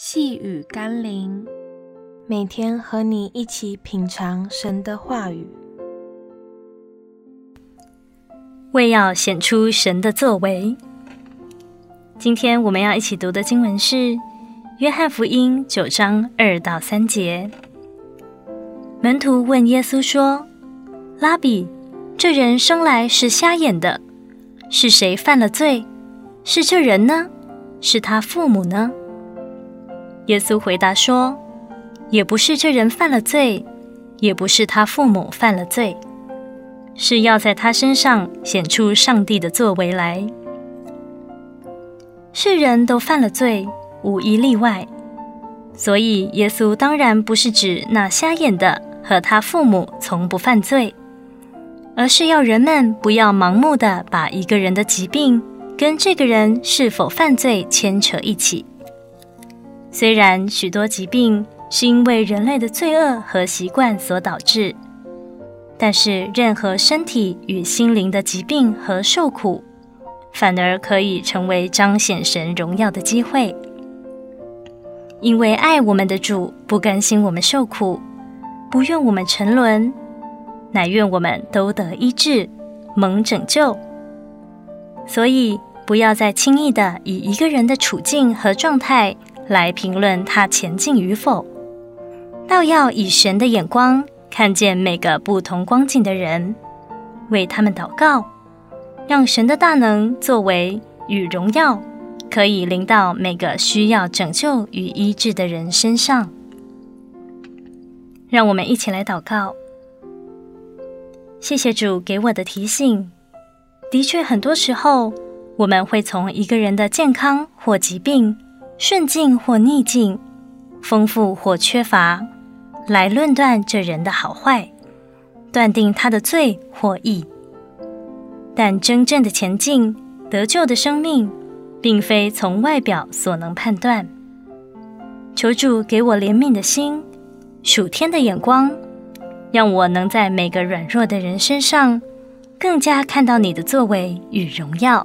细雨甘霖，每天和你一起品尝神的话语，为要显出神的作为。今天我们要一起读的经文是《约翰福音》九章二到三节。门徒问耶稣说：“拉比，这人生来是瞎眼的，是谁犯了罪？是这人呢？是他父母呢？”耶稣回答说：“也不是这人犯了罪，也不是他父母犯了罪，是要在他身上显出上帝的作为来。世人都犯了罪，无一例外。所以耶稣当然不是指那瞎眼的和他父母从不犯罪，而是要人们不要盲目的把一个人的疾病跟这个人是否犯罪牵扯一起。”虽然许多疾病是因为人类的罪恶和习惯所导致，但是任何身体与心灵的疾病和受苦，反而可以成为彰显神荣耀的机会。因为爱我们的主不甘心我们受苦，不愿我们沉沦，乃愿我们都得医治，蒙拯救。所以不要再轻易的以一个人的处境和状态，来评论他前进与否，倒要以神的眼光看见每个不同光景的人，为他们祷告，让神的大能作为与荣耀可以临到每个需要拯救与医治的人身上。让我们一起来祷告。谢谢主给我的提醒。的确，很多时候我们会从一个人的健康或疾病。顺境或逆境，丰富或缺乏，来论断这人的好坏，断定他的罪或义。但真正的前进、得救的生命，并非从外表所能判断。求主给我怜悯的心，属天的眼光，让我能在每个软弱的人身上，更加看到你的作为与荣耀。